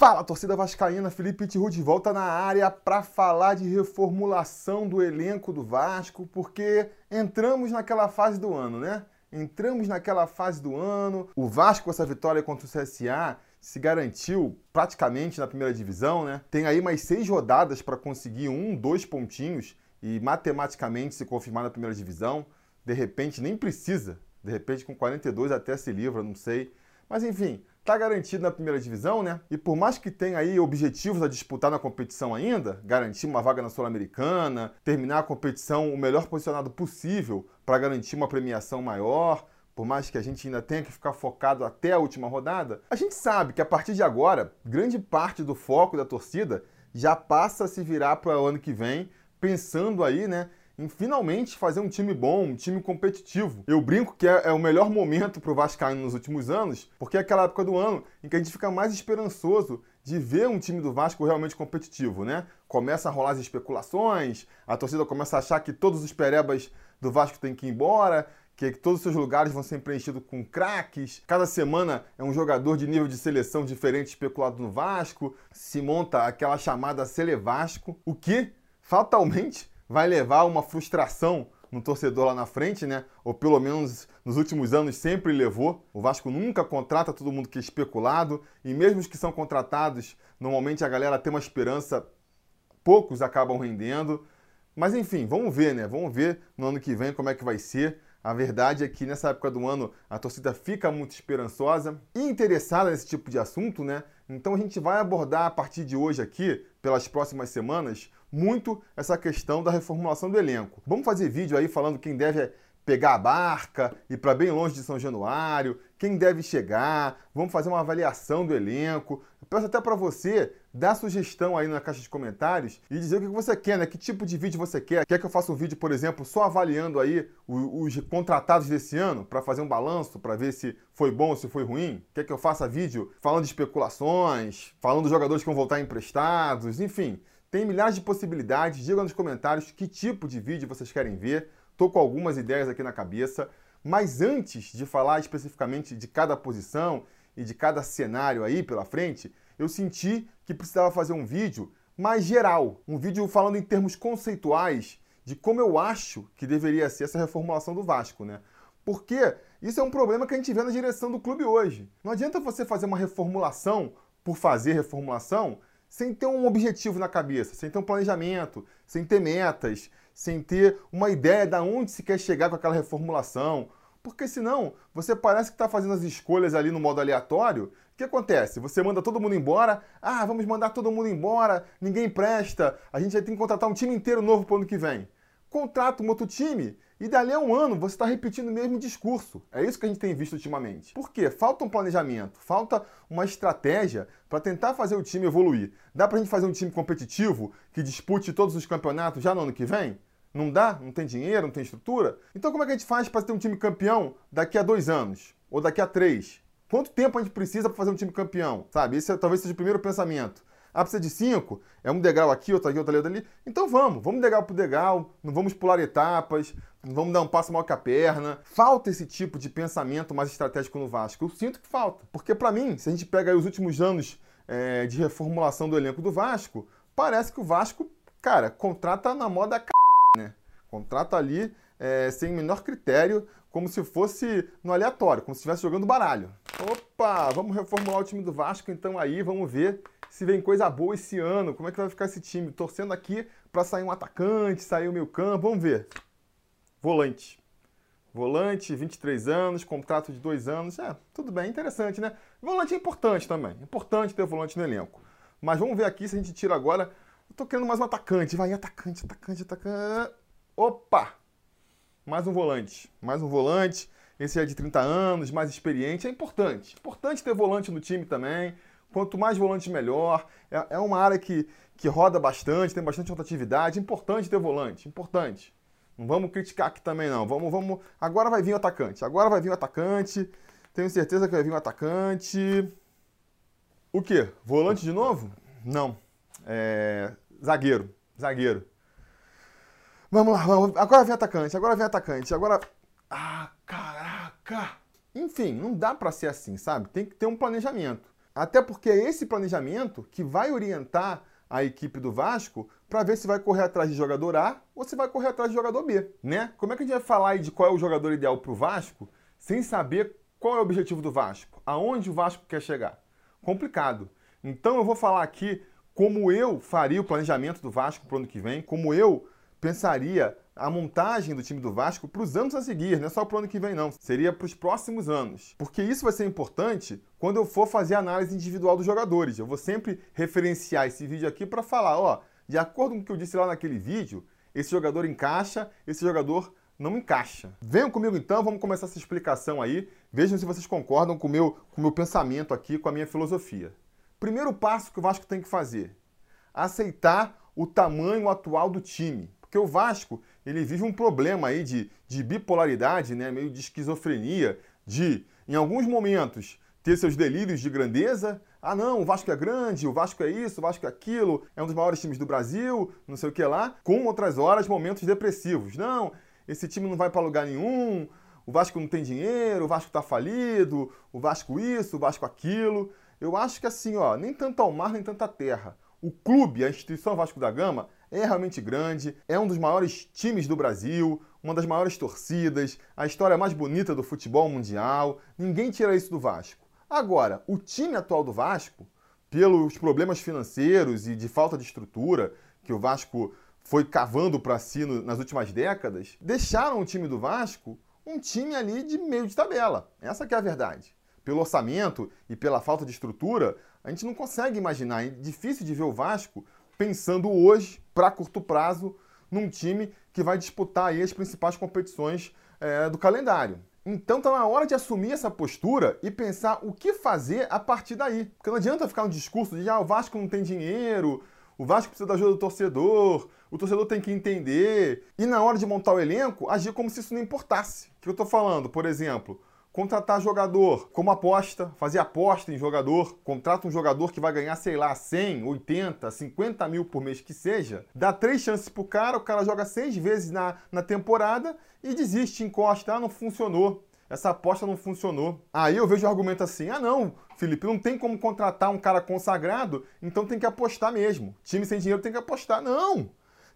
Fala, torcida vascaína, Felipe Tiru de volta na área para falar de reformulação do elenco do Vasco, porque entramos naquela fase do ano, né? Entramos naquela fase do ano. O Vasco com essa vitória contra o CSA se garantiu praticamente na primeira divisão, né? Tem aí mais seis rodadas para conseguir um, dois pontinhos e matematicamente se confirmar na primeira divisão. De repente nem precisa. De repente com 42 até se livra, não sei. Mas enfim, está garantido na primeira divisão, né? E por mais que tenha aí objetivos a disputar na competição ainda, garantir uma vaga na Sul-Americana, terminar a competição o melhor posicionado possível para garantir uma premiação maior, por mais que a gente ainda tenha que ficar focado até a última rodada, a gente sabe que a partir de agora, grande parte do foco da torcida já passa a se virar para o ano que vem, pensando aí, né, em finalmente fazer um time bom, um time competitivo. Eu brinco que é, é o melhor momento para o Vascaíno nos últimos anos, porque é aquela época do ano em que a gente fica mais esperançoso de ver um time do Vasco realmente competitivo, né? Começa a rolar as especulações, a torcida começa a achar que todos os perebas do Vasco têm que ir embora, que todos os seus lugares vão ser preenchidos com craques. Cada semana é um jogador de nível de seleção diferente especulado no Vasco. Se monta aquela chamada Vasco, o que fatalmente vai levar uma frustração no torcedor lá na frente, né? Ou pelo menos nos últimos anos sempre levou. O Vasco nunca contrata todo mundo que é especulado, e mesmo os que são contratados, normalmente a galera tem uma esperança, poucos acabam rendendo. Mas enfim, vamos ver, né? Vamos ver no ano que vem como é que vai ser. A verdade é que nessa época do ano a torcida fica muito esperançosa e interessada nesse tipo de assunto, né? Então a gente vai abordar a partir de hoje aqui, pelas próximas semanas, muito essa questão da reformulação do elenco. Vamos fazer vídeo aí falando quem deve pegar a barca, ir para bem longe de São Januário, quem deve chegar, vamos fazer uma avaliação do elenco. Eu peço até para você dar sugestão aí na caixa de comentários e dizer o que você quer, né? Que tipo de vídeo você quer. Quer que eu faça um vídeo, por exemplo, só avaliando aí os, contratados desse ano para fazer um balanço, para ver se foi bom ou se foi ruim? Quer que eu faça vídeo falando de especulações, falando dos jogadores que vão voltar emprestados, enfim. Tem milhares de possibilidades. Diga nos comentários que tipo de vídeo vocês querem ver. Estou com algumas ideias aqui na cabeça. Mas antes de falar especificamente de cada posição e de cada cenário aí pela frente, eu senti que precisava fazer um vídeo mais geral, um vídeo falando em termos conceituais de como eu acho que deveria ser essa reformulação do Vasco, né? Porque isso é um problema que a gente vê na direção do clube hoje. Não adianta você fazer uma reformulação por fazer reformulação sem ter um objetivo na cabeça, sem ter um planejamento, sem ter metas, sem ter uma ideia de onde se quer chegar com aquela reformulação. Porque senão você parece que está fazendo as escolhas ali no modo aleatório. Que acontece? Você manda todo mundo embora. Ah, vamos mandar todo mundo embora. Ninguém presta. A gente vai ter que contratar um time inteiro novo para o ano que vem contrata um outro time e dali a um ano você está repetindo o mesmo discurso. É isso que a gente tem visto ultimamente. Por quê? Falta um planejamento, falta uma estratégia para tentar fazer o time evoluir. Dá para a gente fazer um time competitivo que dispute todos os campeonatos já no ano que vem? Não dá? Não tem dinheiro? Não tem estrutura? Então como é que a gente faz para ter um time campeão daqui a dois anos? Ou daqui a três? Quanto tempo a gente precisa para fazer um time campeão? Sabe? Esse é, talvez seja o primeiro pensamento. Ah, precisa de cinco? É um degrau aqui, outro aqui, outro ali, outro ali. Então vamos, vamos degrau por degrau, não vamos pular etapas, não vamos dar um passo maior que a perna. Falta esse tipo de pensamento mais estratégico no Vasco. Eu sinto que falta. Porque para mim, se a gente pega os últimos anos é, de reformulação do elenco do Vasco, parece que o Vasco, cara, contrata na moda c... né? Contrata ali é, sem o menor critério, como se fosse no aleatório, como se estivesse jogando baralho. Opa, vamos reformular o time do Vasco, então aí vamos ver se vem coisa boa esse ano, como é que vai ficar esse time? Torcendo aqui para sair um atacante, sair o meio campo, vamos ver. Volante. Volante, 23 anos, contrato de dois anos. É, tudo bem, interessante, né? Volante é importante também. Importante ter volante no elenco. Mas vamos ver aqui se a gente tira agora. Eu tô querendo mais um atacante. Vai, atacante, atacante, atacante. Opa! Mais um volante. Mais um volante. Esse é de 30 anos, mais experiente. É importante. Importante ter volante no time também. Quanto mais volantes, melhor. É, é uma área que, que roda bastante, tem bastante rotatividade. Importante ter volante, importante. Não vamos criticar aqui também, não. Vamos, vamos. Agora vai vir o atacante. Agora vai vir o atacante. Tenho certeza que vai vir o atacante. O quê? Volante de novo? Não. É... Zagueiro. Zagueiro. Vamos lá, vamos. Agora vem atacante, agora vem atacante, agora. Ah, caraca! Enfim, não dá para ser assim, sabe? Tem que ter um planejamento. Até porque é esse planejamento que vai orientar a equipe do Vasco para ver se vai correr atrás de jogador A ou se vai correr atrás de jogador B, né? Como é que a gente vai falar de qual é o jogador ideal para o Vasco sem saber qual é o objetivo do Vasco? Aonde o Vasco quer chegar? Complicado. Então eu vou falar aqui como eu faria o planejamento do Vasco para o ano que vem, como eu pensaria a montagem do time do Vasco para os anos a seguir, não é só para o ano que vem, não. Seria para os próximos anos. Porque isso vai ser importante quando eu for fazer a análise individual dos jogadores. Eu vou sempre referenciar esse vídeo aqui para falar, ó, de acordo com o que eu disse lá naquele vídeo, esse jogador encaixa, esse jogador não encaixa. Venham comigo então, vamos começar essa explicação aí. Vejam se vocês concordam com o meu, com o meu pensamento aqui, com a minha filosofia. Primeiro passo que o Vasco tem que fazer: aceitar o tamanho atual do time. Porque o Vasco, ele vive um problema aí de, de bipolaridade, né? meio de esquizofrenia, de, em alguns momentos, ter seus delírios de grandeza. Ah, não, o Vasco é grande, o Vasco é isso, o Vasco é aquilo, é um dos maiores times do Brasil, não sei o que lá. Com outras horas, momentos depressivos. Não, esse time não vai para lugar nenhum, o Vasco não tem dinheiro, o Vasco está falido, o Vasco isso, o Vasco aquilo. Eu acho que assim, ó, nem tanto ao mar, nem tanta terra. O clube, a instituição Vasco da Gama, é realmente grande, é um dos maiores times do Brasil, uma das maiores torcidas, a história mais bonita do futebol mundial. Ninguém tira isso do Vasco. Agora, o time atual do Vasco, pelos problemas financeiros e de falta de estrutura que o Vasco foi cavando para si nas últimas décadas, deixaram o time do Vasco um time ali de meio de tabela. Essa é a verdade. Pelo orçamento e pela falta de estrutura, a gente não consegue imaginar, é difícil de ver o Vasco pensando hoje, para curto prazo, num time que vai disputar as principais competições é, do calendário. Então está na hora de assumir essa postura e pensar o que fazer a partir daí. Porque não adianta ficar um discurso de ah, o Vasco não tem dinheiro, o Vasco precisa da ajuda do torcedor, o torcedor tem que entender. E na hora de montar o elenco, agir como se isso não importasse. O que eu estou falando? Por exemplo, contratar jogador como aposta, fazer aposta em jogador, contrata um jogador que vai ganhar, sei lá, 100, 80, 50 mil por mês que seja, dá três chances pro cara, o cara joga seis vezes na, na temporada e desiste, encosta, ah, não funcionou. Essa aposta não funcionou. Aí eu vejo o argumento assim: ah, não, Felipe, não tem como contratar um cara consagrado, então tem que apostar mesmo. Time sem dinheiro tem que apostar. Não!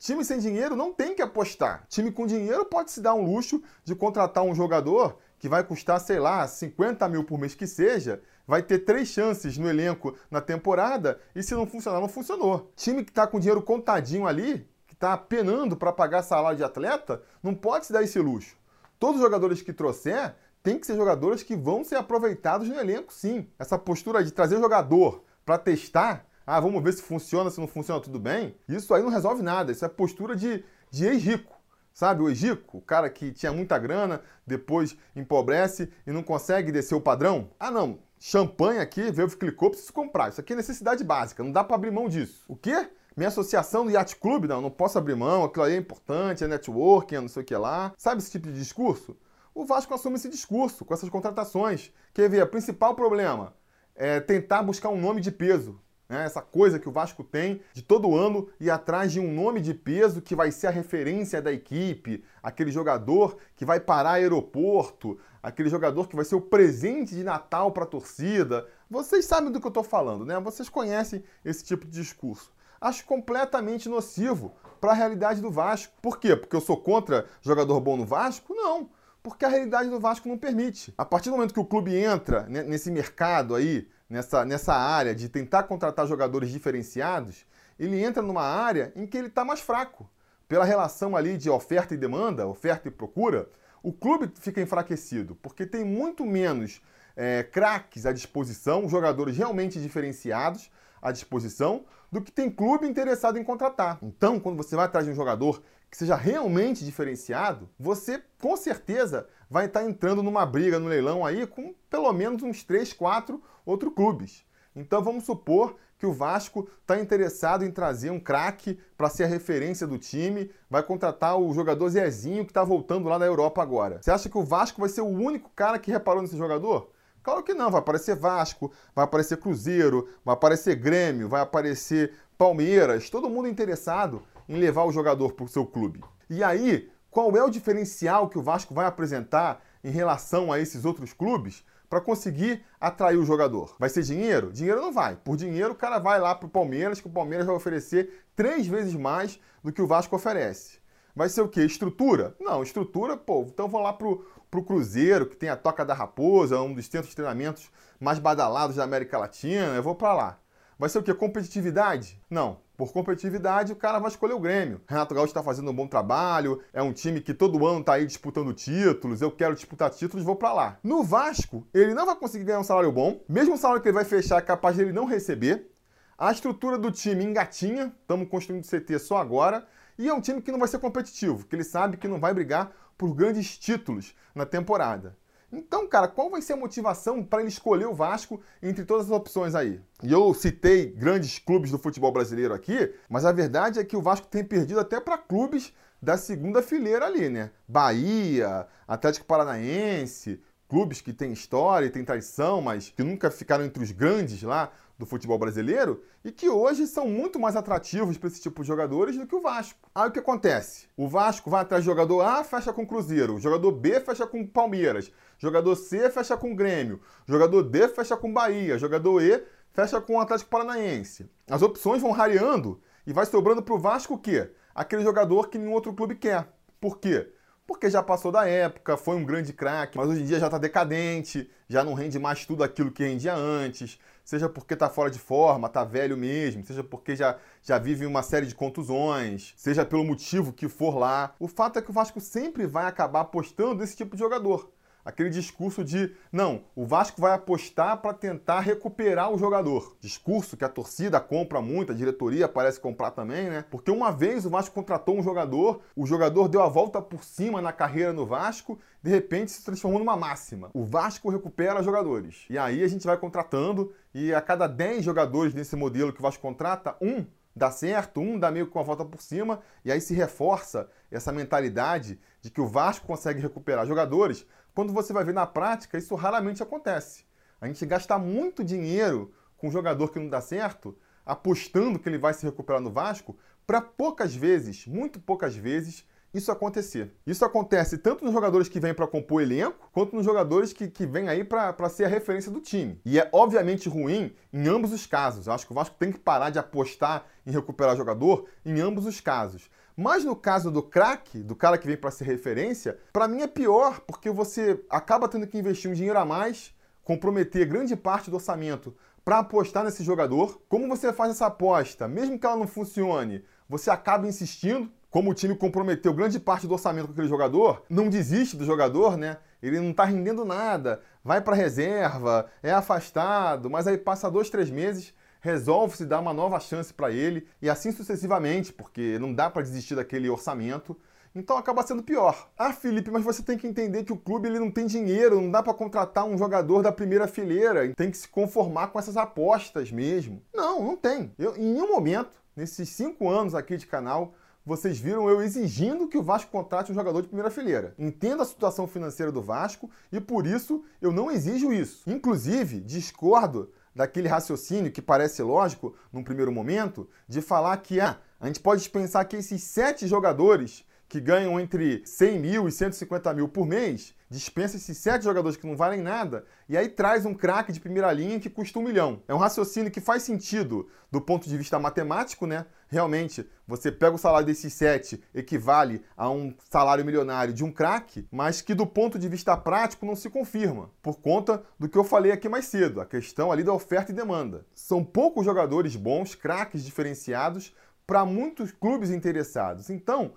Time sem dinheiro não tem que apostar. Time com dinheiro pode se dar um luxo de contratar um jogador que vai custar, sei lá, 50 mil por mês que seja, vai ter três chances no elenco na temporada e se não funcionar, não funcionou. Time que está com dinheiro contadinho ali, que está penando para pagar salário de atleta, não pode se dar esse luxo. Todos os jogadores que trouxer tem que ser jogadores que vão ser aproveitados no elenco, sim. Essa postura de trazer jogador para testar, ah, vamos ver se funciona, se não funciona, tudo bem, isso aí não resolve nada. Isso é postura de, de ex-rico. Sabe, o Egico, o cara que tinha muita grana, depois empobrece e não consegue descer o padrão? Ah, não, champanhe aqui, veio, clicou, preciso comprar. Isso aqui é necessidade básica, não dá para abrir mão disso. O quê? Minha associação do Yacht Club? Não, não posso abrir mão, aquilo aí é importante, é networking, é não sei o que lá. Sabe esse tipo de discurso? O Vasco assume esse discurso com essas contratações. Quer ver? O principal problema é tentar buscar um nome de peso. Né? Essa coisa que o Vasco tem de todo ano ir atrás de um nome de peso que vai ser a referência da equipe, aquele jogador que vai parar aeroporto, aquele jogador que vai ser o presente de Natal para a torcida. Vocês sabem do que eu estou falando, né? Vocês conhecem esse tipo de discurso. Acho completamente nocivo para a realidade do Vasco. Por quê? Porque eu sou contra jogador bom no Vasco? Não porque a realidade do Vasco não permite. A partir do momento que o clube entra nesse mercado aí nessa, nessa área de tentar contratar jogadores diferenciados, ele entra numa área em que ele está mais fraco. Pela relação ali de oferta e demanda, oferta e procura, o clube fica enfraquecido, porque tem muito menos é, craques à disposição, jogadores realmente diferenciados à disposição, do que tem clube interessado em contratar. Então, quando você vai atrás de um jogador que seja realmente diferenciado, você com certeza vai estar entrando numa briga no leilão aí com pelo menos uns 3, 4 outros clubes. Então vamos supor que o Vasco está interessado em trazer um craque para ser a referência do time, vai contratar o jogador Zezinho que está voltando lá da Europa agora. Você acha que o Vasco vai ser o único cara que reparou nesse jogador? Claro que não, vai aparecer Vasco, vai aparecer Cruzeiro, vai aparecer Grêmio, vai aparecer Palmeiras, todo mundo interessado em levar o jogador para o seu clube. E aí, qual é o diferencial que o Vasco vai apresentar em relação a esses outros clubes para conseguir atrair o jogador? Vai ser dinheiro? Dinheiro não vai. Por dinheiro, o cara vai lá para o Palmeiras, que o Palmeiras vai oferecer três vezes mais do que o Vasco oferece. Vai ser o quê? Estrutura? Não, estrutura, pô, então vou lá pro, pro Cruzeiro, que tem a Toca da Raposa, um dos centros de treinamentos mais badalados da América Latina, eu vou para lá. Vai ser o quê? Competitividade? Não. Por competitividade, o cara vai escolher o Grêmio. Renato Gaúcho está fazendo um bom trabalho, é um time que todo ano está aí disputando títulos, eu quero disputar títulos, vou para lá. No Vasco, ele não vai conseguir ganhar um salário bom, mesmo o salário que ele vai fechar é capaz ele não receber. A estrutura do time engatinha, estamos construindo CT só agora, e é um time que não vai ser competitivo, que ele sabe que não vai brigar por grandes títulos na temporada. Então, cara, qual vai ser a motivação para ele escolher o Vasco entre todas as opções aí? E eu citei grandes clubes do futebol brasileiro aqui, mas a verdade é que o Vasco tem perdido até para clubes da segunda fileira ali, né? Bahia, Atlético Paranaense, clubes que têm história e têm tradição, mas que nunca ficaram entre os grandes lá do futebol brasileiro e que hoje são muito mais atrativos para esse tipo de jogadores do que o Vasco. Aí o que acontece? O Vasco vai atrás do jogador A, fecha com o Cruzeiro, jogador B fecha com o Palmeiras, jogador C fecha com o Grêmio, jogador D fecha com o Bahia, jogador E fecha com o Atlético Paranaense. As opções vão rareando e vai sobrando para o Vasco o quê? Aquele jogador que nenhum outro clube quer. Por quê? porque já passou da época, foi um grande craque, mas hoje em dia já está decadente, já não rende mais tudo aquilo que rendia antes, seja porque está fora de forma, está velho mesmo, seja porque já, já vive uma série de contusões, seja pelo motivo que for lá. O fato é que o Vasco sempre vai acabar apostando nesse tipo de jogador aquele discurso de não, o Vasco vai apostar para tentar recuperar o jogador. Discurso que a torcida compra muito, a diretoria parece comprar também, né? Porque uma vez o Vasco contratou um jogador, o jogador deu a volta por cima na carreira no Vasco, de repente se transformou numa máxima. O Vasco recupera jogadores. E aí a gente vai contratando e a cada 10 jogadores nesse modelo que o Vasco contrata, um dá certo, um dá meio com a volta por cima, e aí se reforça essa mentalidade de que o Vasco consegue recuperar jogadores, quando você vai ver na prática, isso raramente acontece. A gente gasta muito dinheiro com um jogador que não dá certo, apostando que ele vai se recuperar no Vasco, para poucas vezes, muito poucas vezes, isso acontecer. Isso acontece tanto nos jogadores que vêm para compor o elenco, quanto nos jogadores que, que vêm aí para ser a referência do time. E é obviamente ruim em ambos os casos. Eu acho que o Vasco tem que parar de apostar em recuperar jogador em ambos os casos. Mas no caso do craque, do cara que vem para ser referência, para mim é pior, porque você acaba tendo que investir um dinheiro a mais, comprometer grande parte do orçamento para apostar nesse jogador. Como você faz essa aposta? Mesmo que ela não funcione, você acaba insistindo. Como o time comprometeu grande parte do orçamento com aquele jogador, não desiste do jogador, né? Ele não está rendendo nada, vai para reserva, é afastado, mas aí passa dois, três meses, resolve-se dar uma nova chance para ele e assim sucessivamente, porque não dá para desistir daquele orçamento. Então acaba sendo pior. Ah, Felipe, mas você tem que entender que o clube ele não tem dinheiro, não dá para contratar um jogador da primeira fileira, tem que se conformar com essas apostas mesmo. Não, não tem. Eu, em nenhum momento, nesses cinco anos aqui de canal, vocês viram eu exigindo que o Vasco contrate um jogador de primeira fileira. Entendo a situação financeira do Vasco e por isso eu não exijo isso. Inclusive, discordo daquele raciocínio que parece lógico num primeiro momento, de falar que ah, a gente pode pensar que esses sete jogadores que ganham entre 100 mil e 150 mil por mês, dispensa esses sete jogadores que não valem nada e aí traz um craque de primeira linha que custa um milhão. É um raciocínio que faz sentido do ponto de vista matemático, né? Realmente, você pega o salário desses sete, equivale a um salário milionário de um craque, mas que do ponto de vista prático não se confirma, por conta do que eu falei aqui mais cedo, a questão ali da oferta e demanda. São poucos jogadores bons, craques diferenciados, para muitos clubes interessados. Então,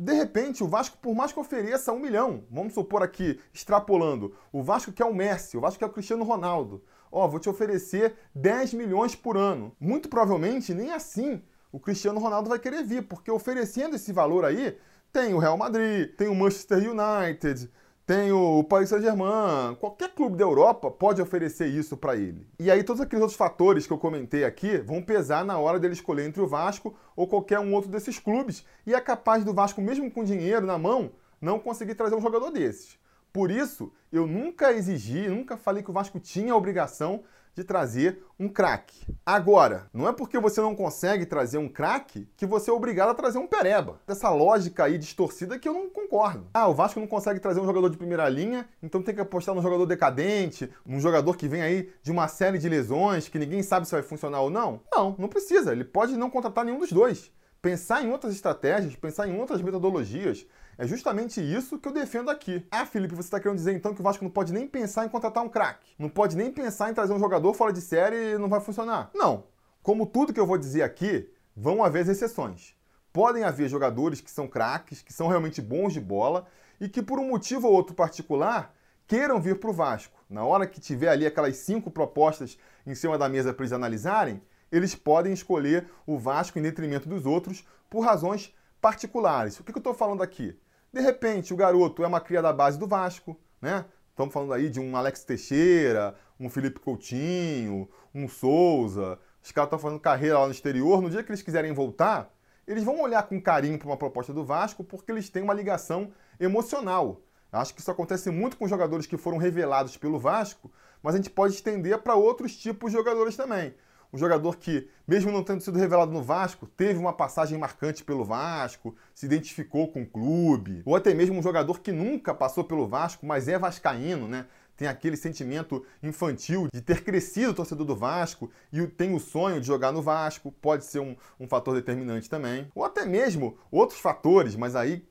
de repente, o Vasco, por mais que ofereça um milhão, vamos supor aqui, extrapolando, o Vasco quer o Messi, o Vasco quer o Cristiano Ronaldo. Ó, vou te oferecer 10 milhões por ano. Muito provavelmente, nem assim o Cristiano Ronaldo vai querer vir, porque oferecendo esse valor aí, tem o Real Madrid, tem o Manchester United, tem o Paris Saint-Germain, qualquer clube da Europa pode oferecer isso para ele. E aí todos aqueles outros fatores que eu comentei aqui vão pesar na hora dele escolher entre o Vasco ou qualquer um outro desses clubes e é capaz do Vasco, mesmo com dinheiro na mão, não conseguir trazer um jogador desses. Por isso, eu nunca exigi, nunca falei que o Vasco tinha a obrigação de trazer um craque. Agora, não é porque você não consegue trazer um craque que você é obrigado a trazer um pereba. Essa lógica aí distorcida que eu não concordo. Ah, o Vasco não consegue trazer um jogador de primeira linha, então tem que apostar num jogador decadente, num jogador que vem aí de uma série de lesões que ninguém sabe se vai funcionar ou não. Não, não precisa. Ele pode não contratar nenhum dos dois. Pensar em outras estratégias, pensar em outras metodologias, é justamente isso que eu defendo aqui. Ah, Felipe, você está querendo dizer então que o Vasco não pode nem pensar em contratar um craque? Não pode nem pensar em trazer um jogador fora de série e não vai funcionar? Não. Como tudo que eu vou dizer aqui, vão haver exceções. Podem haver jogadores que são craques, que são realmente bons de bola e que por um motivo ou outro particular queiram vir para o Vasco. Na hora que tiver ali aquelas cinco propostas em cima da mesa para eles analisarem, eles podem escolher o Vasco em detrimento dos outros por razões particulares. O que eu estou falando aqui? De repente, o garoto é uma cria da base do Vasco, né? Estamos falando aí de um Alex Teixeira, um Felipe Coutinho, um Souza. Os caras estão fazendo carreira lá no exterior. No dia que eles quiserem voltar, eles vão olhar com carinho para uma proposta do Vasco porque eles têm uma ligação emocional. Acho que isso acontece muito com jogadores que foram revelados pelo Vasco, mas a gente pode estender para outros tipos de jogadores também um jogador que, mesmo não tendo sido revelado no Vasco, teve uma passagem marcante pelo Vasco, se identificou com o clube, ou até mesmo um jogador que nunca passou pelo Vasco, mas é vascaíno, né? Tem aquele sentimento infantil de ter crescido torcedor do Vasco e tem o sonho de jogar no Vasco, pode ser um, um fator determinante também. Ou até mesmo outros fatores, mas aí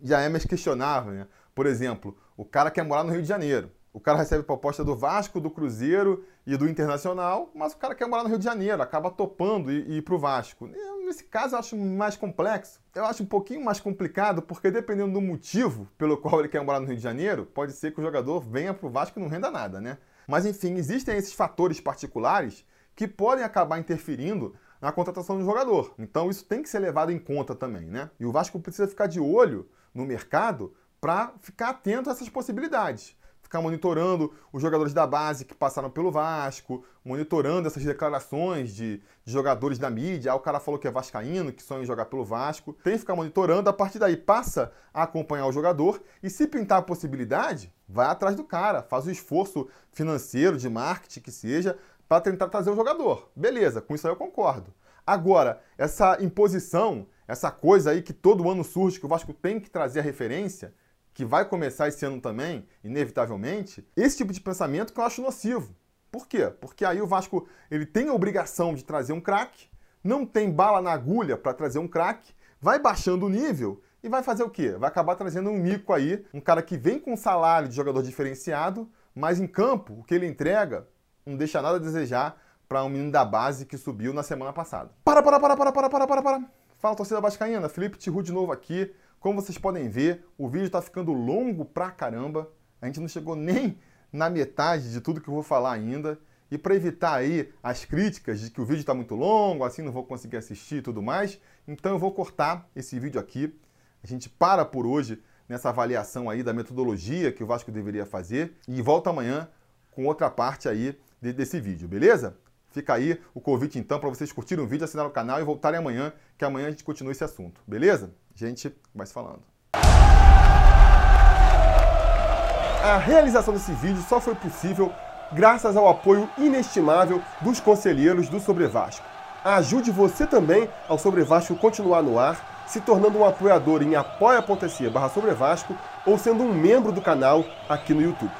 já é mais questionável, né? Por exemplo, o cara quer morar no Rio de Janeiro. O cara recebe proposta do Vasco, do Cruzeiro e do Internacional, mas o cara quer morar no Rio de Janeiro, acaba topando e, ir para o Vasco. Nesse caso, eu acho mais complexo. Eu acho um pouquinho mais complicado, porque dependendo do motivo pelo qual ele quer morar no Rio de Janeiro, pode ser que o jogador venha para o Vasco e não renda nada, né? Mas enfim, existem esses fatores particulares que podem acabar interferindo na contratação do jogador. Então isso tem que ser levado em conta também, né? E o Vasco precisa ficar de olho no mercado para ficar atento a essas possibilidades ficar monitorando os jogadores da base que passaram pelo Vasco, monitorando essas declarações de, de, jogadores da mídia. Ah, o cara falou que é vascaíno, que sonha em jogar pelo Vasco. Tem que ficar monitorando, a partir daí passa a acompanhar o jogador e se pintar a possibilidade, vai atrás do cara, faz o esforço financeiro, de marketing que seja, para tentar trazer o jogador. Beleza, com isso aí eu concordo. Agora, essa imposição, essa coisa aí que todo ano surge que o Vasco tem que trazer a referência, que vai começar esse ano também, inevitavelmente, esse tipo de pensamento que eu acho nocivo. Por quê? Porque aí o Vasco ele tem a obrigação de trazer um craque, não tem bala na agulha para trazer um craque, vai baixando o nível e vai fazer o quê? Vai acabar trazendo um mico aí, um cara que vem com salário de jogador diferenciado, mas em campo o que ele entrega não deixa nada a desejar para um menino da base que subiu na semana passada. Para, para, para, para, para, para, para, para. Fala torcida vascaína, Felipe Tiru de novo aqui. Como vocês podem ver, o vídeo está ficando longo pra caramba. A gente não chegou nem na metade de tudo que eu vou falar ainda. E para evitar aí as críticas de que o vídeo está muito longo, assim não vou conseguir assistir e tudo mais, então eu vou cortar esse vídeo aqui. A gente para por hoje nessa avaliação aí da metodologia que o Vasco deveria fazer e volta amanhã com outra parte aí desse vídeo, beleza? Fica aí o convite então para vocês curtirem o vídeo, assinar o canal e voltarem amanhã, que amanhã a gente continua esse assunto, beleza? Gente vai se falando. A realização desse vídeo só foi possível graças ao apoio inestimável dos conselheiros do Sobre Vasco. Ajude você também ao Sobre Vasco continuar no ar, se tornando um apoiador em apoia.se barra Sobre Vasco ou sendo um membro do canal aqui no YouTube.